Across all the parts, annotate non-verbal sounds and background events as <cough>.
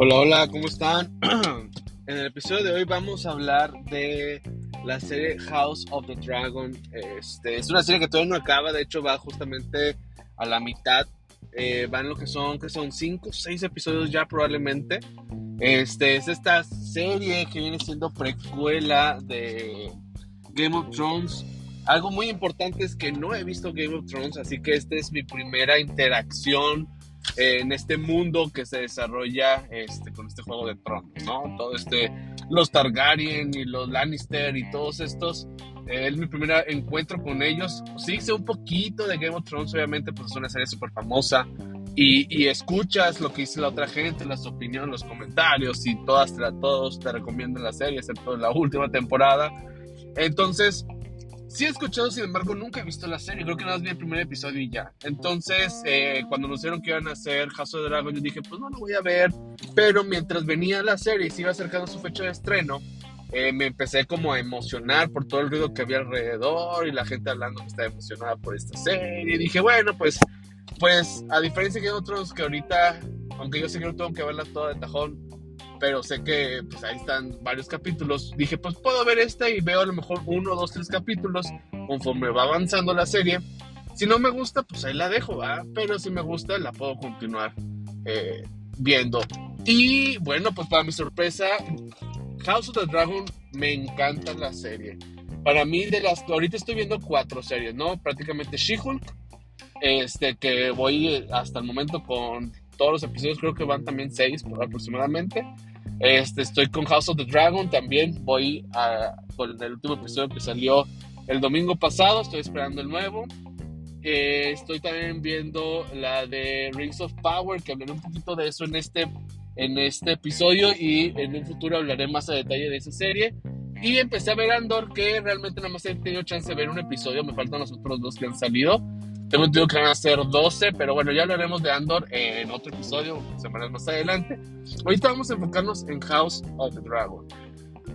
Hola, hola, ¿cómo están? <clears throat> en el episodio de hoy vamos a hablar de la serie House of the Dragon. Este, es una serie que todavía no acaba, de hecho va justamente a la mitad. Eh, van lo que son, que son 5 o 6 episodios ya probablemente. Este, es esta serie que viene siendo precuela de Game of Thrones. Algo muy importante es que no he visto Game of Thrones, así que esta es mi primera interacción en este mundo que se desarrolla este, con este juego de tronos, ¿no? Todo este, los Targaryen y los Lannister y todos estos. Eh, mi primer encuentro con ellos. Sí, sé un poquito de Game of Thrones, obviamente, pues es una serie súper famosa. Y, y, escuchas lo que dice la otra gente, las opiniones, los comentarios, y todas, todos te recomiendan la serie, excepto la última temporada. Entonces, Sí he escuchado, sin embargo, nunca he visto la serie. Creo que nada más vi el primer episodio y ya. Entonces, eh, cuando anunciaron que iban a hacer House of Dragon, yo dije, pues no lo voy a ver. Pero mientras venía la serie y se iba acercando su fecha de estreno, eh, me empecé como a emocionar por todo el ruido que había alrededor y la gente hablando que estaba emocionada por esta serie. Y dije, bueno, pues, pues a diferencia de otros que ahorita, aunque yo sé que no tengo que verla toda de tajón, pero sé que pues ahí están varios capítulos. Dije, pues puedo ver esta y veo a lo mejor uno, dos, tres capítulos conforme va avanzando la serie. Si no me gusta, pues ahí la dejo, ¿verdad? Pero si me gusta, la puedo continuar eh, viendo. Y bueno, pues para mi sorpresa, House of the Dragon me encanta la serie. Para mí, de las ahorita estoy viendo cuatro series, ¿no? Prácticamente She-Hulk, este, que voy hasta el momento con todos los episodios, creo que van también seis aproximadamente. Este, estoy con House of the Dragon también. Voy a, con el último episodio que salió el domingo pasado. Estoy esperando el nuevo. Eh, estoy también viendo la de Rings of Power, que hablaré un poquito de eso en este, en este episodio y en un futuro hablaré más a detalle de esa serie. Y empecé a ver Andor, que realmente nada más he tenido chance de ver un episodio. Me faltan los otros dos que han salido. Tengo entendido que van a ser 12, pero bueno, ya hablaremos de Andor en otro episodio, semanas más adelante. Ahorita vamos a enfocarnos en House of the Dragon.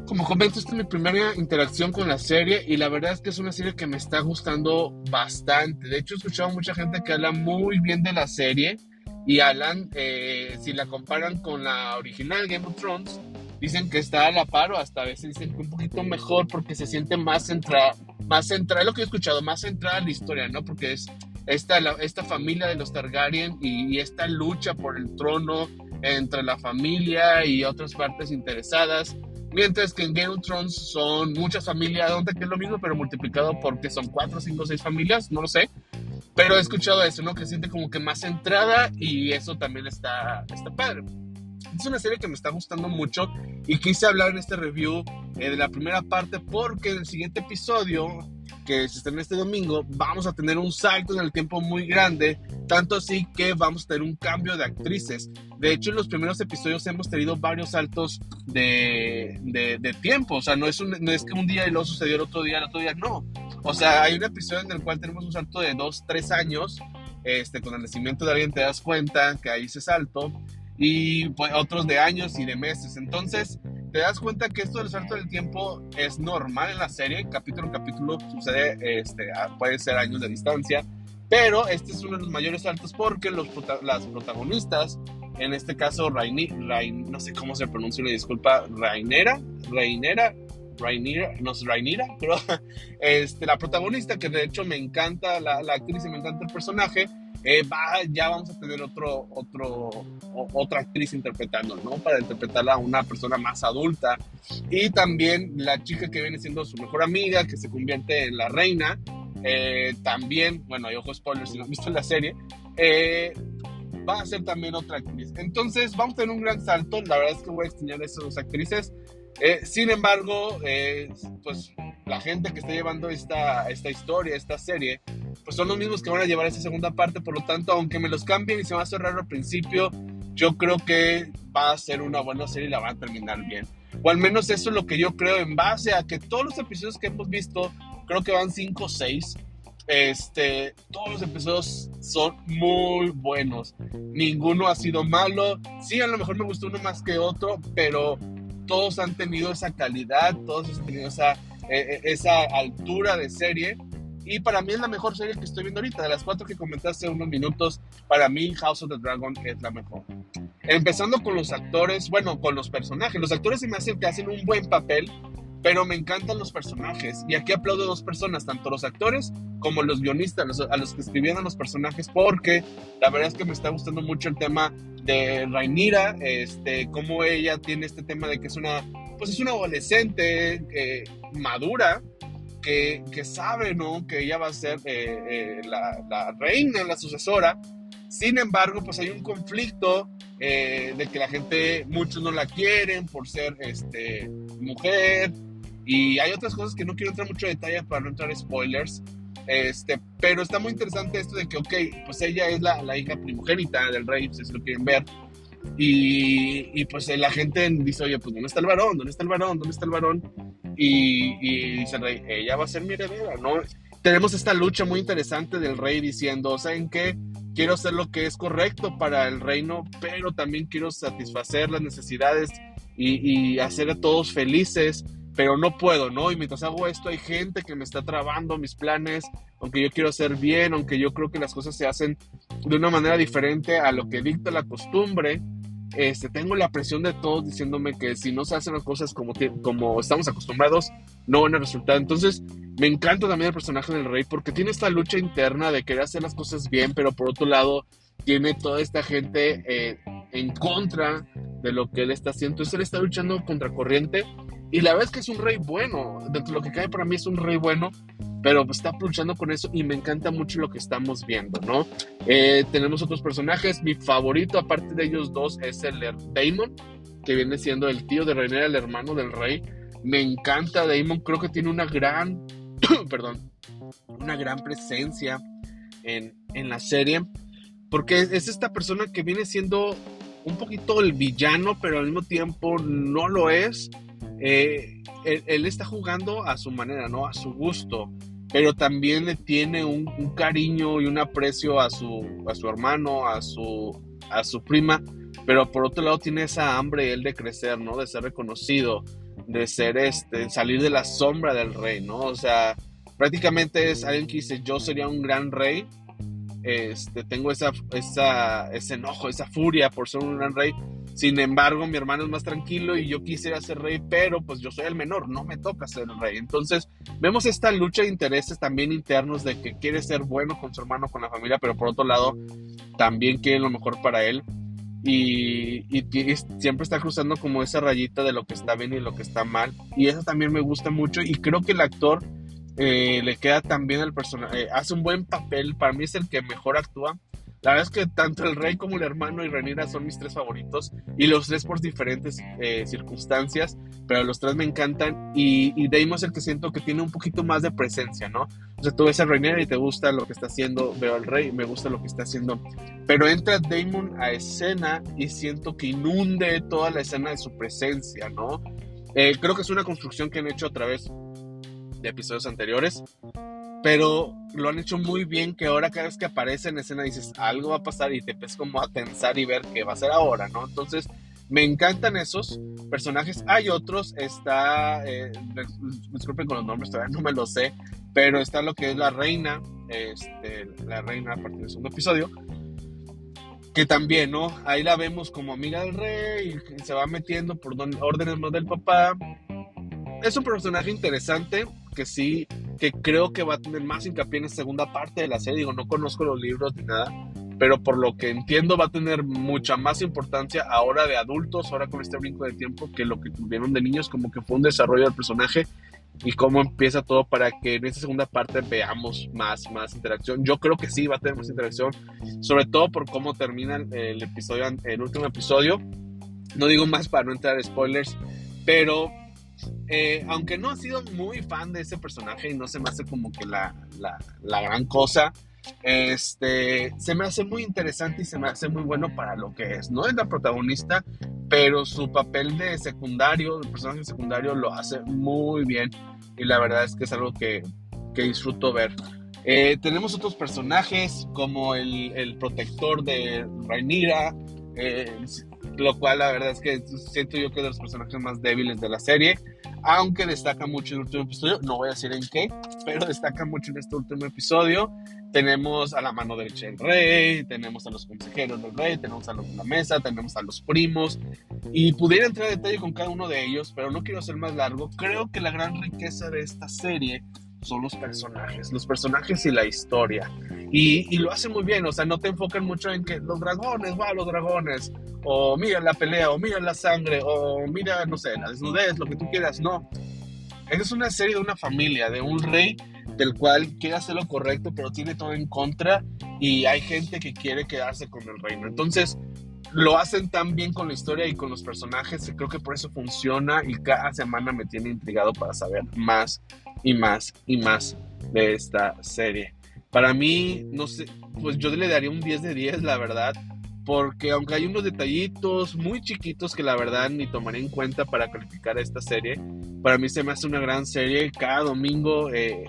Como comento, esta es mi primera interacción con la serie y la verdad es que es una serie que me está gustando bastante. De hecho, he escuchado mucha gente que habla muy bien de la serie y hablan, eh, si la comparan con la original Game of Thrones, dicen que está a la par o hasta a veces dicen que un poquito mejor porque se siente más centrada, más centrada, lo que he escuchado, más centrada en la historia, ¿no? Porque es esta, esta familia de los Targaryen y, esta lucha por el trono entre la familia y otras partes interesadas. Mientras que en Game of Thrones son muchas familias, donde que es lo mismo, pero multiplicado porque son cuatro, cinco, seis familias, no lo sé. Pero he escuchado eso, ¿no? Que siente como que más centrada y eso también está, está padre. Es una serie que me está gustando mucho y quise hablar en este review eh, de la primera parte porque en el siguiente episodio que se estrena este domingo vamos a tener un salto en el tiempo muy grande, tanto así que vamos a tener un cambio de actrices. De hecho, en los primeros episodios hemos tenido varios saltos de, de, tiempo, o sea, no es, un, no es que un día y luego sucedió el otro día, el otro día, no. O sea, hay un episodio en el cual tenemos un salto de dos, tres años, este, con el nacimiento de alguien te das cuenta que hay ese salto y pues, otros de años y de meses. Entonces, te das cuenta que esto del salto del tiempo es normal en la serie, capítulo a capítulo sucede, este, puede ser años de distancia, pero este es uno de los mayores saltos porque los, las protagonistas, en este caso Raini, Rain, no sé cómo se pronuncia, le disculpa, Rainera, Rainera, Rainera, no sé, Rainera, <laughs> pero este, la protagonista, que de hecho me encanta la, la actriz y me encanta el personaje, eh, ya vamos a tener otro, otro, otra actriz interpretando, ¿no? Para interpretarla a una persona más adulta. Y también la chica que viene siendo su mejor amiga, que se convierte en la reina. Eh, también, bueno, hay ojo spoilers si no han visto la serie. Eh, va a ser también otra actriz. Entonces, vamos a tener un gran salto. La verdad es que voy a extrañar a esas dos actrices. sin embargo, pues la gente que está llevando esta, esta historia, esta serie, pues son los mismos que van a llevar esa segunda parte, por lo tanto, aunque me los cambien y se va a cerrar al principio, yo creo que va a ser una buena serie y la van a terminar bien. O al menos eso es lo que yo creo en base a que todos los episodios que hemos visto, creo que van 5 o 6, este, todos los episodios son muy buenos. Ninguno ha sido malo. Sí, a lo mejor me gustó uno más que otro, pero todos han tenido esa calidad, todos han tenido esa, eh, eh, esa altura de serie Y para mí es la mejor serie que estoy viendo ahorita. De las cuatro que comenté hace unos minutos, para mí House of the Dragon es la mejor. Empezando con los actores, bueno, con los personajes. Los actores se me hacen que hacen un buen papel, pero me encantan los personajes. Y aquí aplaudo a dos personas, tanto los actores como los guionistas, a los que escribieron los personajes, porque la verdad es que me está gustando mucho el tema de Rainira, este, cómo ella tiene este tema de que es una, pues es una adolescente eh, madura, que, que, sabe, ¿no? Que ella va a ser eh, eh, la, reina, la sucesora. Sin embargo, pues hay un conflicto de que la gente, muchos no la quieren por ser este, mujer. Y hay otras cosas que no quiero entrar mucho en detalle para no entrar spoilers. Este, pero está muy interesante esto de que, ok, pues ella es la, la hija primogénita del rey, si lo quieren ver. Y, y, pues la gente dice, oye, pues ¿dónde está el varón? ¿Dónde está el varón? ¿Dónde está el varón? Y, y dice el rey, ella va a ser mi heredera, ¿no? Tenemos esta lucha muy interesante del rey diciendo, ¿saben qué? Quiero hacer lo que es correcto para el reino, pero también quiero satisfacer las necesidades y, y hacer a todos felices pero no puedo, ¿no? Y mientras hago esto hay gente que me está trabando mis planes, aunque yo quiero hacer bien, aunque yo creo que las cosas se hacen de una manera diferente a lo que dicta la costumbre. Este, tengo la presión de todos diciéndome que si no se hacen las cosas como, como estamos acostumbrados, no van a resultar. Entonces, me encanta también el personaje del rey porque tiene esta lucha interna de querer hacer las cosas bien, pero por otro lado, tiene toda esta gente eh, en contra de lo que él está haciendo. Entonces, él está luchando contra corriente y la verdad es que es un rey bueno. Dentro de lo que cae para mí es un rey bueno. Pero está luchando con eso y me encanta mucho lo que estamos viendo, ¿no? Eh, tenemos otros personajes. Mi favorito, aparte de ellos dos, es el Daemon, que viene siendo el tío de Rhaenyra, el hermano del rey. Me encanta Daemon. Creo que tiene una gran, <clears throat> perdón, una gran presencia en, en la serie. Porque es esta persona que viene siendo un poquito el villano, pero al mismo tiempo no lo es eh, él, está jugando a su manera, ¿no? A su gusto, pero también le tiene un, cariño y un aprecio a su, a su hermano, a su, a su prima, pero por otro lado tiene esa hambre él de crecer, ¿no? De ser reconocido, de ser este, salir de la sombra del rey, ¿no? O sea, prácticamente es alguien que dice, yo sería un gran rey, este, tengo esa, esa, ese enojo, esa furia por ser un gran rey, sin embargo, mi hermano es más tranquilo y yo quisiera ser rey, pero pues yo soy el menor, no me toca ser el rey. Entonces, vemos esta lucha de intereses también internos de que quiere ser bueno con su hermano, con la familia, pero por otro lado, también quiere lo mejor para él. Y, siempre está cruzando como esa rayita de lo que está bien y lo que está mal. Y eso también me gusta mucho y creo que el actor eh, le queda también al personaje, eh, hace un buen papel, para mí es el que mejor actúa la verdad es que tanto el rey como el hermano y Renira son mis tres favoritos y los tres por diferentes eh, circunstancias, pero los tres me encantan y, y es el que siento que tiene un poquito más de presencia, ¿no? O sea, tú ves a Renira y te gusta lo que está haciendo, veo al rey y me gusta lo que está haciendo, pero entra Damon a escena y siento que inunde toda la escena de su presencia, ¿no? Eh, creo que es una construcción que han hecho a través de episodios anteriores pero lo han hecho muy bien que ahora cada vez que aparece en escena dices algo va a pasar y te empiezas como a pensar y ver qué va a ser ahora, ¿no? Entonces me encantan esos personajes. Hay otros, está, eh, disculpen con los nombres, todavía no me lo sé, pero está lo que es la reina, este, la reina a partir del segundo episodio, que también, ¿no? Ahí la vemos como amiga del rey, y se va metiendo por órdenes más del papá. Es un personaje interesante que sí que creo que va a tener más hincapié en la segunda parte de la serie. Digo, no conozco los libros ni nada, pero por lo que entiendo va a tener mucha más importancia ahora de adultos, ahora con este brinco de tiempo, que lo que tuvieron de niños, como que fue un desarrollo del personaje y cómo empieza todo para que en esta segunda parte veamos más, más interacción. Yo creo que sí va a tener más interacción, sobre todo por cómo termina el, episodio, el último episodio. No digo más para no entrar en spoilers, pero eh, aunque no ha sido muy fan de ese personaje y no se me hace como que la, la, gran cosa, este, se me hace muy interesante y se me hace muy bueno para lo que es. No es la protagonista, pero su papel de secundario, el personaje secundario, lo hace muy bien y la verdad es que es algo que, que disfruto ver. Eh, tenemos otros personajes como el, el protector de Rhaenyra, eh, lo cual la verdad es que siento yo que es de los personajes más débiles de la serie. aunque destaca mucho el último episodio, no voy a decir en qué, pero destaca mucho en este último episodio. Tenemos a la mano derecha del rey, tenemos a los consejeros del rey, tenemos a los de la mesa, tenemos a los primos, y pudiera entrar en detalle con cada uno de ellos, pero no quiero ser más largo. Creo que la gran riqueza de esta serie son los personajes, los personajes y la historia. Y, lo hacen muy bien, o sea, no te enfocan mucho en que los dragones, va, los dragones, o mira la pelea, o mira la sangre, o mira, no sé, la desnudez, lo que tú quieras, no. Es una serie de una familia, de un rey del cual quiere hacer lo correcto, pero tiene todo en contra y hay gente que quiere quedarse con el reino. Entonces, lo hacen tan bien con la historia y con los personajes, creo que por eso funciona y cada semana me tiene intrigado para saber más y más y más de esta serie. Para mí, no sé, pues yo le daría un 10 de 10, la verdad, porque aunque hay unos detallitos muy chiquitos que la verdad ni tomaré en cuenta para calificar esta serie, para mí se me hace una gran serie. Cada domingo eh,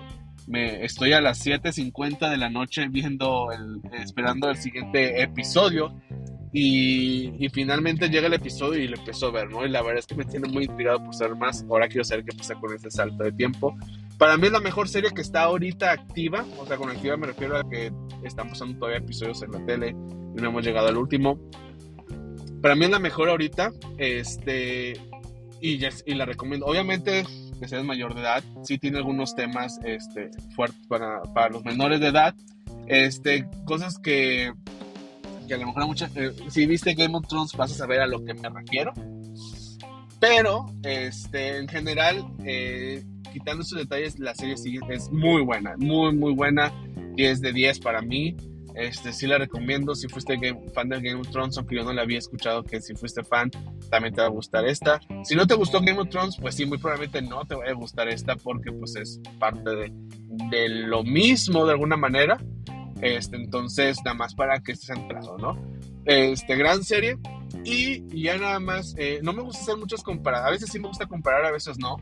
me estoy a las 7.50 de la noche viendo, el, esperando el siguiente episodio. Y, finalmente llega el episodio y lo empiezo a ver, ¿no? Y la verdad es que me tiene muy intrigado por saber más. Ahora quiero saber qué pasa con ese salto de tiempo. Para mí es la mejor serie que está ahorita activa. O sea, con activa me refiero a que están pasando todavía episodios en la tele y no hemos llegado al último. Para mí es la mejor ahorita. Este. Y, y la recomiendo. Obviamente, que seas mayor de edad. Sí tiene algunos temas este, fuertes para, para los menores de edad. Este, cosas que que a lo mejor muchas, eh, si viste Game of Thrones vas a saber a lo que me refiero. Pero, este, en general, eh, quitando esos detalles, la serie sí es muy buena, muy, muy buena. 10 de 10 para mí. Este, sí la recomiendo. Si fuiste fan de Game of Thrones, aunque yo no la había escuchado, que si fuiste fan, también te va a gustar esta. Si no te gustó Game of Thrones, pues sí, muy probablemente no te va a gustar esta, porque pues es parte de, de lo mismo de alguna manera. Este, entonces, nada más para que estés centrado, ¿no? Este, gran serie. Y ya nada más, eh, no me gusta hacer muchas comparadas. A veces sí me gusta comparar, a veces no.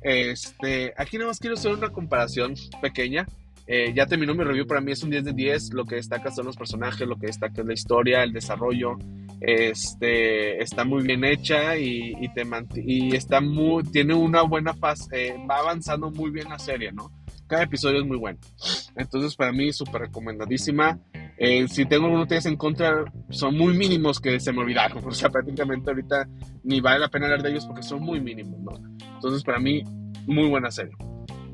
Este, aquí nada más quiero hacer una comparación pequeña. Eh, ya terminó mi review, para mí es un 10 de 10. Lo que destaca son los personajes, lo que destaca es la historia, el desarrollo. Este, está muy bien hecha y, te y está muy, tiene una buena fase, eh, va avanzando muy bien la serie, ¿no? Cada episodio es muy bueno. Entonces, para mí, súper recomendadísima. Eh, si tengo algunos días en contra, son muy mínimos que se me olvidaron. <laughs> O sea, prácticamente ahorita ni vale la pena hablar de ellos porque son muy mínimos, ¿no? Entonces, para mí, muy buena serie.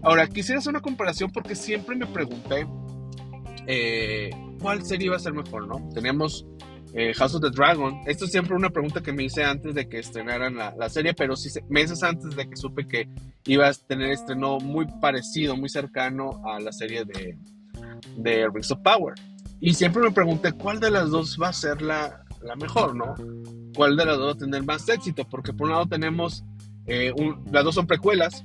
Ahora, quisiera hacer una comparación porque siempre me pregunté eh, cuál serie iba a ser mejor, ¿no? Teníamos eh, House of the Dragon. Esto es siempre una pregunta que me hice antes de que estrenaran la, serie, pero sí meses antes de que supe que iba a tener estreno muy parecido, muy cercano a la serie de, de Rings of Power. Y siempre me pregunté cuál de las dos va a ser la, la mejor, ¿no? ¿Cuál de las dos va a tener más éxito? Porque por un lado tenemos, eh, las dos son precuelas,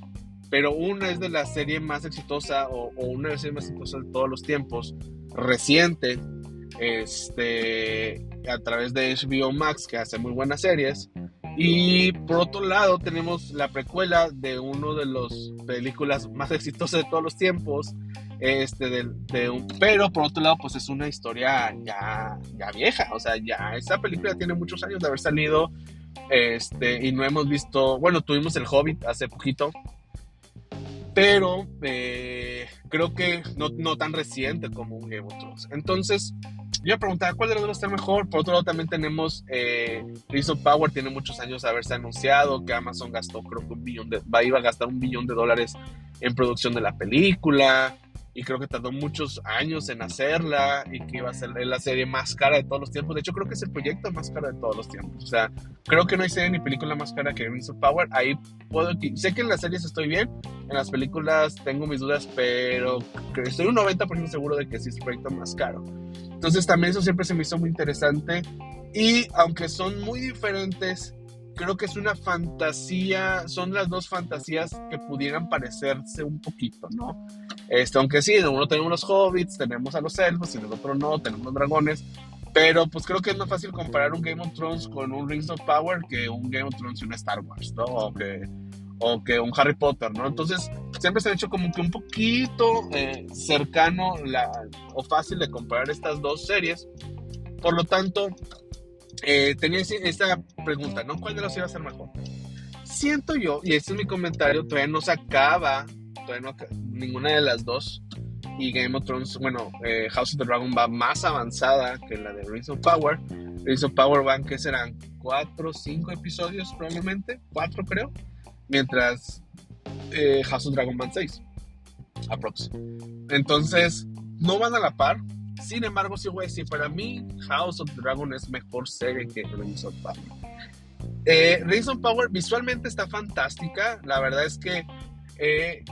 pero una es de la serie más exitosa o, o una de las series más exitosas de todos los tiempos, reciente, este, a través de HBO Max, que hace muy buenas series. Y por otro lado tenemos la precuela de uno de las películas más exitosas de todos los tiempos, este, de, un, pero por otro lado pues es una historia ya, ya vieja, o sea, ya esa película tiene muchos años de haber salido, este, y no hemos visto, bueno, tuvimos el Hobbit hace poquito, pero eh, creo que no, no, tan reciente como un Game of Thrones. Entonces, yo preguntaba cuál de los dos está mejor. Por otro lado, también tenemos eh, Power, tiene muchos años de haberse anunciado que Amazon gastó, creo que un billón de, iba a gastar un billón de dólares en producción de la película y creo que tardó muchos años en hacerla y que iba a ser la serie más cara de todos los tiempos. De hecho, creo que es el proyecto más caro de todos los tiempos. O sea, creo que no hay serie ni película más cara que Rings of Power. Ahí puedo... Sé que en las series estoy bien, en las películas tengo mis dudas, pero estoy un 90% seguro de que sí es el proyecto más caro. Entonces también eso siempre se me hizo muy interesante. Y aunque son muy diferentes, creo que es una fantasía, son las dos fantasías que pudieran parecerse un poquito, ¿no? Este, aunque sí, en uno tenemos los hobbits, tenemos a los elfos y en el otro no, tenemos dragones. Pero pues creo que es más fácil comparar un Game of Thrones con un Rings of Power que un Game of Thrones y un Star Wars, ¿no? O que, o que un Harry Potter, ¿no? Entonces siempre se ha hecho como que un poquito eh, cercano la, o fácil de comparar estas dos series. Por lo tanto, eh, tenía esta pregunta, ¿no? ¿Cuál de los iba a ser mejor? siento yo, y este es mi comentario, todavía no se acaba, todavía no, ninguna de las dos. Y Game of Thrones, bueno, eh, House of the Dragon va más avanzada que la de Rings of Power. Rings of Power van, que serán? Cuatro, cinco episodios probablemente, cuatro creo. Mientras eh, House of Dragon van seis, aprox. Entonces, no van a la par. Sin embargo, sí voy a decir, para mí House of Dragon es mejor serie que Rings of Power. Eh, Rings of Power visualmente está fantástica. La verdad es que eh,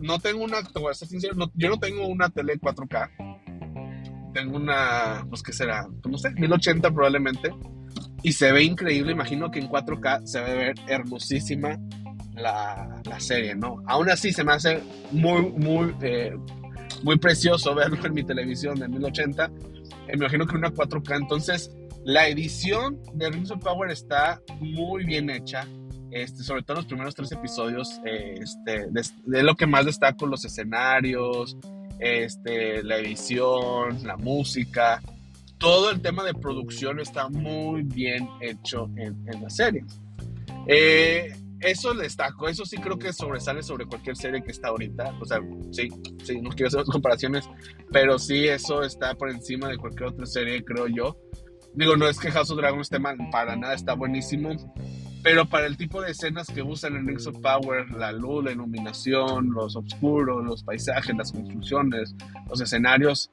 no tengo una, te voy a yo no tengo una tele 4K. Tengo una, pues que será, pues, no sé, 1080 probablemente. Y se ve increíble, imagino que en 4K se va a ver hermosísima la, la serie, ¿no? Aún así se me hace muy, muy, eh, muy precioso verlo en mi televisión de 1080. me imagino que una 4K, entonces la edición de Rings of Power está muy bien hecha. Este, sobre todo los primeros tres episodios, este, de, lo que más destaco, los escenarios, este, la edición, la música, todo el tema de producción está muy bien hecho en, la serie. Eh, eso destaco, eso sí creo que sobresale sobre cualquier serie que está ahorita. O sea, sí, sí, no quiero hacer <laughs> comparaciones, pero sí, eso está por encima de cualquier otra serie, creo yo. Digo, no es que House of Dragon esté mal, para nada, está buenísimo. Pero para el tipo de escenas que usan en Rings of Power, la luz, la iluminación, los oscuros, los paisajes, las construcciones, los escenarios,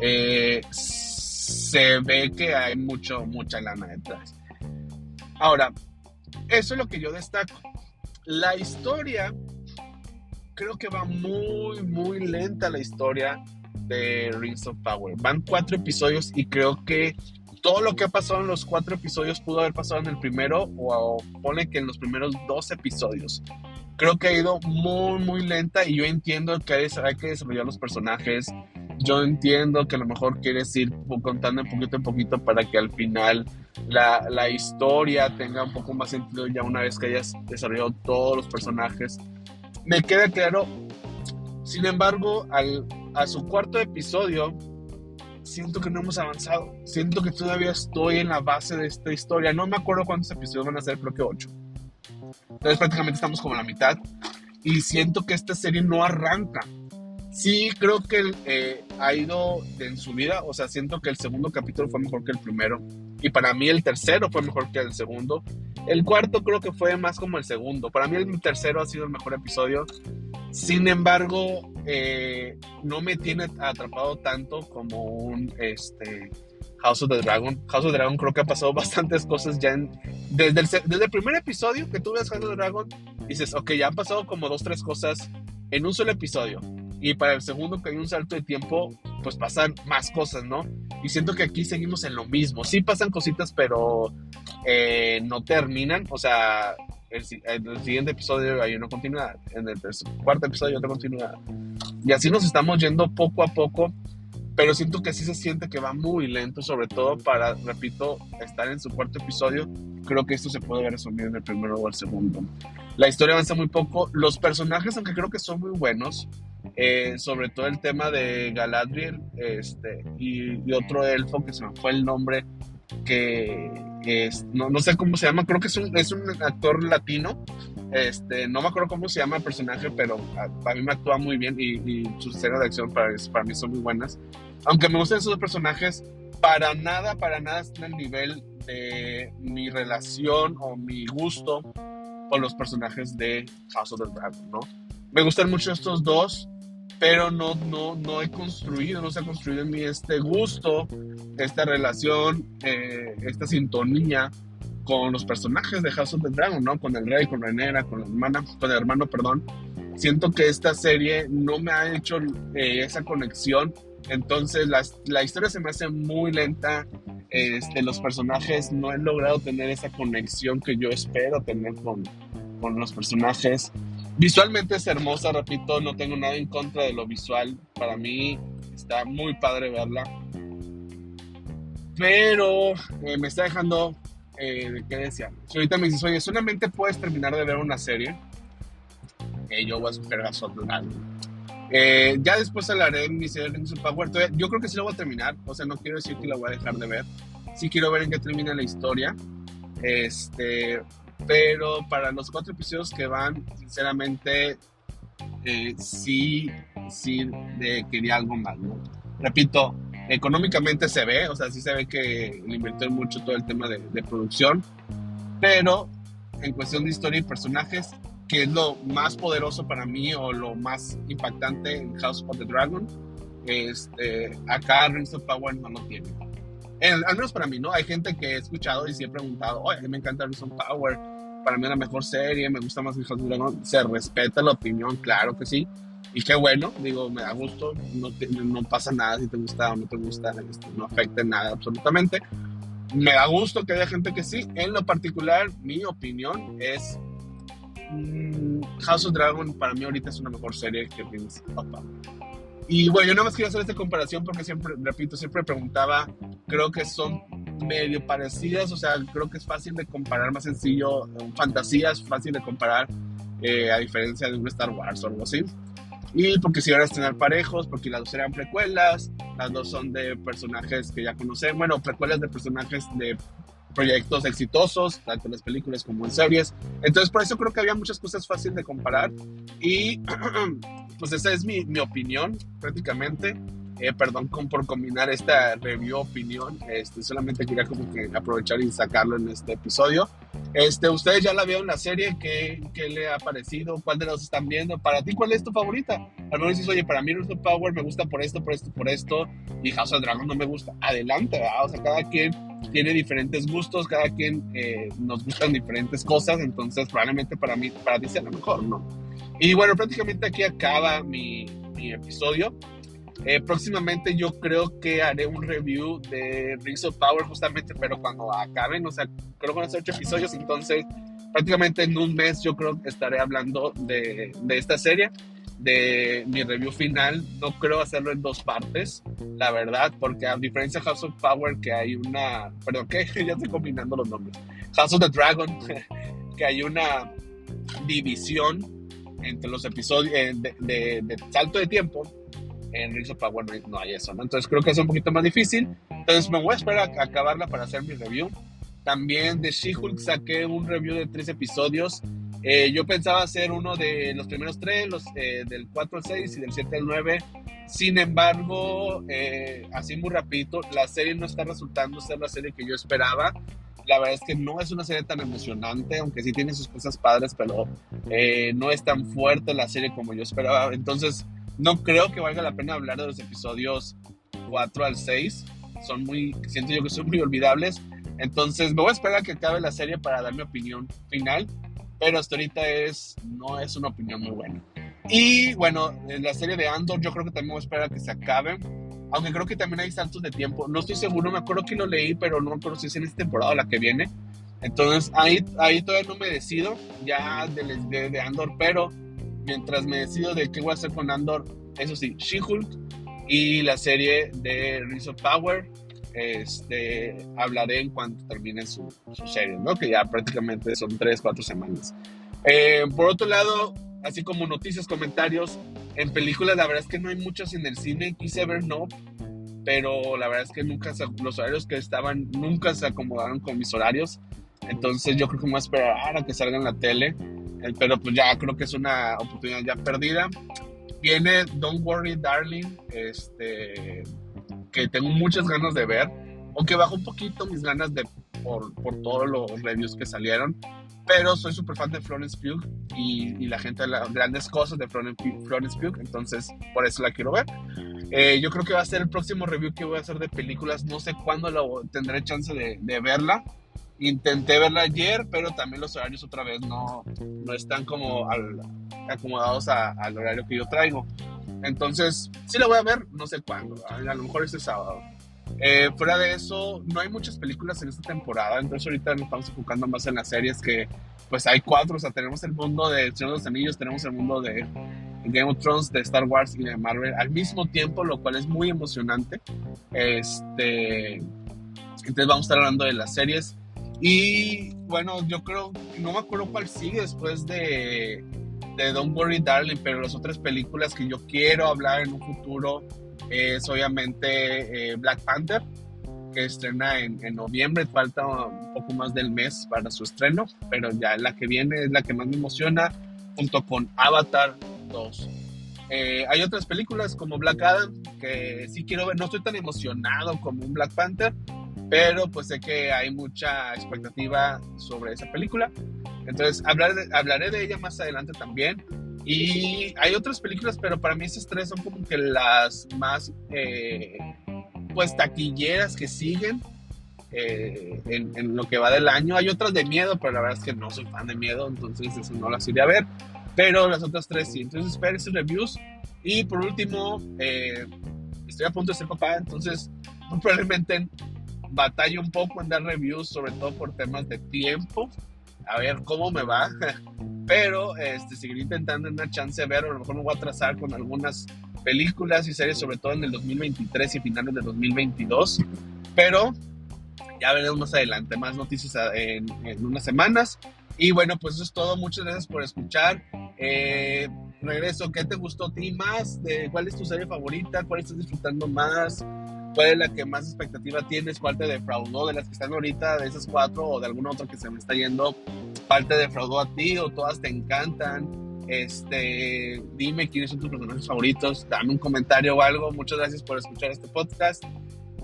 eh, se ve que hay mucho, mucha lana detrás. Ahora, eso es lo que yo destaco. La historia, creo que va muy, muy lenta la historia de Rings of Power. Van cuatro episodios y creo que todo lo que ha pasado en los cuatro episodios pudo haber pasado en el primero o, pone que en los primeros dos episodios. Creo que ha ido muy, muy lenta y yo entiendo que hay, que desarrollar los personajes. Yo entiendo que a lo mejor quieres ir contando un poquito en poquito para que al final la, la historia tenga un poco más sentido ya una vez que hayas desarrollado todos los personajes. Me queda claro. Sin embargo, al, a su cuarto episodio, siento que no hemos avanzado. Siento que todavía estoy en la base de esta historia. No me acuerdo cuántos episodios van a ser, creo que ocho. Entonces prácticamente estamos como a la mitad. Y siento que esta serie no arranca. Sí, creo que eh, ha ido en su vida. O sea, siento que el segundo capítulo fue mejor que el primero. Y para mí el tercero fue mejor que el segundo. El cuarto creo que fue más como el segundo. Para mí el tercero ha sido el mejor episodio. Sin embargo, eh, no me tiene atrapado tanto como un este, House of the Dragon. House of the Dragon creo que ha pasado <laughs> bastantes cosas ya desde, el, desde el primer episodio que tú ves House of the Dragon, dices, ok, ya han pasado como dos, tres cosas en un solo episodio. Y para el segundo que hay un salto de tiempo, pues pasan más cosas, ¿no? Y siento que aquí seguimos en lo mismo. Sí pasan cositas, pero eh, no terminan. O sea, en el siguiente episodio hay una continuidad, en el cuarto episodio hay otra continuidad. Y así nos estamos yendo poco a poco, pero siento que sí se siente que va muy lento, sobre todo para, repito, estar en su cuarto episodio. Creo que esto se puede resumir en el primero o el segundo. La historia avanza muy poco. Los personajes, aunque creo que son muy buenos, eh, sobre todo el tema de Galadriel este, y, y otro elfo que se me fue el nombre, que no, no, sé cómo se llama, creo que es un, es un actor latino. Este, no me acuerdo cómo se llama el personaje, pero a, mí me actúa muy bien y, sus escenas de acción para, para mí son muy buenas. Aunque me gustan esos personajes, para nada, para nada están al nivel de mi relación o mi gusto con los personajes de House of the Dragon, ¿no? Me gustan mucho estos dos, pero no, no, no he construido, no se ha construido en mí este gusto, esta relación, eh, esta sintonía con los personajes de House of the Dragon, ¿no? Con el rey, con Renera, con la hermana, con el hermano, perdón. Siento que esta serie no me ha hecho eh, esa conexión, entonces la, la, historia se me hace muy lenta, este, los personajes no he logrado tener esa conexión que yo espero tener con, con los personajes. Visualmente es hermosa, repito, no tengo nada en contra de lo visual. Para mí está muy padre verla. Pero eh, me está dejando, eh, ¿qué decía? Si ahorita me dices, oye, solamente puedes terminar de ver una serie, eh, yo voy a escoger a eh, ya después hablaré en mi serie de Power. Yo creo que sí la voy a terminar. O sea, no quiero decir que la voy a dejar de ver. Sí quiero ver en qué termina la historia. Este, pero para los cuatro episodios que van, sinceramente, eh, sí, sí quería algo más, ¿no? Repito, económicamente se ve, o sea, sí se ve que le invirtió mucho todo el tema de, de producción, pero en cuestión de historia y personajes, que es lo más poderoso para mí o lo más impactante en House of the Dragon, este, acá Rings of Power no lo tiene. al menos para mí, ¿no? Hay gente que he escuchado y sí he preguntado, oye, me encanta Rings of Power, para mí la mejor serie, me gusta más of the Dragon. Se respeta la opinión, claro que sí. Y qué bueno, digo, me da gusto, no, pasa nada si te gusta o no te gusta, este, no afecta nada absolutamente. Me da gusto que haya gente que sí. En lo particular, mi opinión es mm, House of Dragon para mí ahorita es una mejor serie que of Power. Y bueno, yo nada más quiero hacer esta comparación porque siempre, repito, siempre preguntaba, creo que son medio parecidas, o sea, creo que es fácil de comparar, más sencillo, fantasías, fácil de comparar, eh, a diferencia de un Star Wars o algo así. Y porque si van a estrenar parejos, porque las dos eran precuelas, las dos son de personajes que ya conocen, bueno, precuelas de personajes de proyectos exitosos, tanto en las películas como en series. Entonces, por eso creo que había muchas cosas fáciles de comparar. Y <clears throat> pues esa es mi, mi opinión, prácticamente. Eh, perdón por combinar esta review opinión. Este, solamente quería como que aprovechar y sacarlo en este episodio. Este, ustedes ya la vieron la serie, ¿qué, ¿qué, le ha parecido? ¿Cuál de los están viendo? Para ti, ¿cuál es tu favorita? Al menos dices, oye, para mí Rings Power me gusta por esto, por esto, por esto, y House of Dragon no me gusta. Adelante, ¿verdad? O sea, cada quien tiene diferentes gustos, cada quien eh, nos gustan diferentes cosas, entonces probablemente para mí, para ti sea lo mejor, ¿no? Y bueno, prácticamente aquí acaba mi, mi episodio. Eh, próximamente yo creo que haré un review de Rings of Power justamente, pero cuando acaben, o sea, creo que van a ser ocho episodios, entonces prácticamente en un mes yo creo que estaré hablando de, de esta serie, de mi review final. No creo hacerlo en dos partes, la verdad, porque a diferencia de House of Power, que hay una, perdón, que <laughs> ya estoy combinando los nombres, House of the Dragon, <laughs> que hay una división entre los episodios eh, de, de, de salto de tiempo en Rings of Power no, hay eso, ¿no? Entonces creo que es un poquito más difícil. Entonces me voy a esperar a acabarla para hacer mi review. También de She-Hulk saqué un review de tres episodios. Eh, yo pensaba hacer uno de los primeros tres, los eh, del 4 al 6 y del 7 al 9. Sin embargo, eh, así muy rapidito, la serie no está resultando ser la serie que yo esperaba. La verdad es que no es una serie tan emocionante, aunque sí tiene sus cosas padres, pero no es tan fuerte la serie como yo esperaba. Entonces, no creo que valga la pena hablar de los episodios 4 al 6. Son muy, siento yo que son muy olvidables. Entonces me voy a esperar a que acabe la serie para dar mi opinión final. Pero hasta ahorita es, no es una opinión muy buena. Y bueno, en la serie de Andor yo creo que también voy a esperar a que se acabe. Aunque creo que también hay saltos de tiempo. No estoy seguro, me acuerdo que lo leí, pero no me acuerdo si es en esta temporada o la que viene. Entonces ahí, ahí todavía no me decido ya de, de Andor, pero mientras me decido de qué voy a hacer con Andor, eso sí, She-Hulk y la serie de Rings of Power, este, hablaré en cuanto termine su, su, serie, ¿no? Que ya prácticamente son 3, 4 semanas. Eh, por otro lado, así como noticias, comentarios, en películas la verdad es que no hay muchas en el cine, quise ver No, pero la verdad es que nunca los horarios que estaban nunca se acomodaron con mis horarios, entonces yo creo que me voy a esperar a que salga en la tele pero pues ya creo que es una oportunidad ya perdida. Viene Don't Worry Darling, este, que tengo muchas ganas de ver, aunque bajó un poquito mis ganas de, por, por todos los reviews que salieron, pero soy súper fan de Florence Pugh y, la gente las grandes cosas de Florence Pugh, entonces por eso la quiero ver. Eh, yo creo que va a ser el próximo review que voy a hacer de películas, no sé cuándo lo, tendré chance de verla, Intenté verla ayer, pero también los horarios otra vez no, no están como acomodados al horario que yo traigo. Entonces, sí la voy a ver, no sé cuándo, a lo mejor este sábado. Eh, fuera de eso, no hay muchas películas en esta temporada, entonces ahorita nos estamos enfocando más en las series que, pues hay cuatro, o sea, tenemos el mundo de Señor de los Anillos, tenemos el mundo de Game of Thrones, de Star Wars y de Marvel al mismo tiempo, lo cual es muy emocionante. Este, entonces vamos a estar hablando de las series. Y bueno, yo creo, no me acuerdo cuál sigue después de, de Don't Worry Darling, pero las otras películas que yo quiero hablar en un futuro es obviamente eh, Black Panther. que estrena en, en, noviembre, falta un poco más del mes para su estreno, pero ya la que viene es la que más me emociona, junto con Avatar 2. Eh, hay otras películas como Black Adam que sí quiero ver, no estoy tan emocionado como un Black Panther, pero pues sé que hay mucha expectativa sobre esa película. Entonces hablaré de, hablaré de ella más adelante también. Y hay otras películas, pero para mí esas tres son como que las más eh, pues taquilleras que siguen eh, en, lo que va del año. Hay otras de miedo, pero la verdad es que no soy fan de miedo, entonces eso no las iré a ver. Pero las otras tres sí. Entonces esperen sus reviews. Y por último, eh, estoy a punto de ser papá, entonces <laughs> probablemente batallo un poco en dar reviews, sobre todo por temas de tiempo. A ver cómo me va. <laughs> Pero este, seguiré intentando una chance de ver, a lo mejor me voy a trazar con algunas películas y series, sobre todo en el 2023 y finales del 2022. Pero ya veremos más adelante, más noticias en, en unas semanas. Y bueno, pues eso es todo. Muchas gracias por escuchar. Eh, regreso, ¿qué te gustó a ti más? De, ¿Cuál es tu serie favorita? ¿Cuál estás disfrutando más? ¿Cuál es la que más expectativa tienes? ¿Cuál te defraudó de las que están ahorita, de esas cuatro o de alguna otra que se me está yendo? ¿Cuál te defraudó a ti o todas te encantan? Este, dime quiénes son tus personajes favoritos, dame un comentario o algo. Muchas gracias por escuchar este podcast.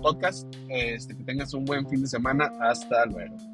Podcast, este, que tengas un buen fin de semana. Hasta luego.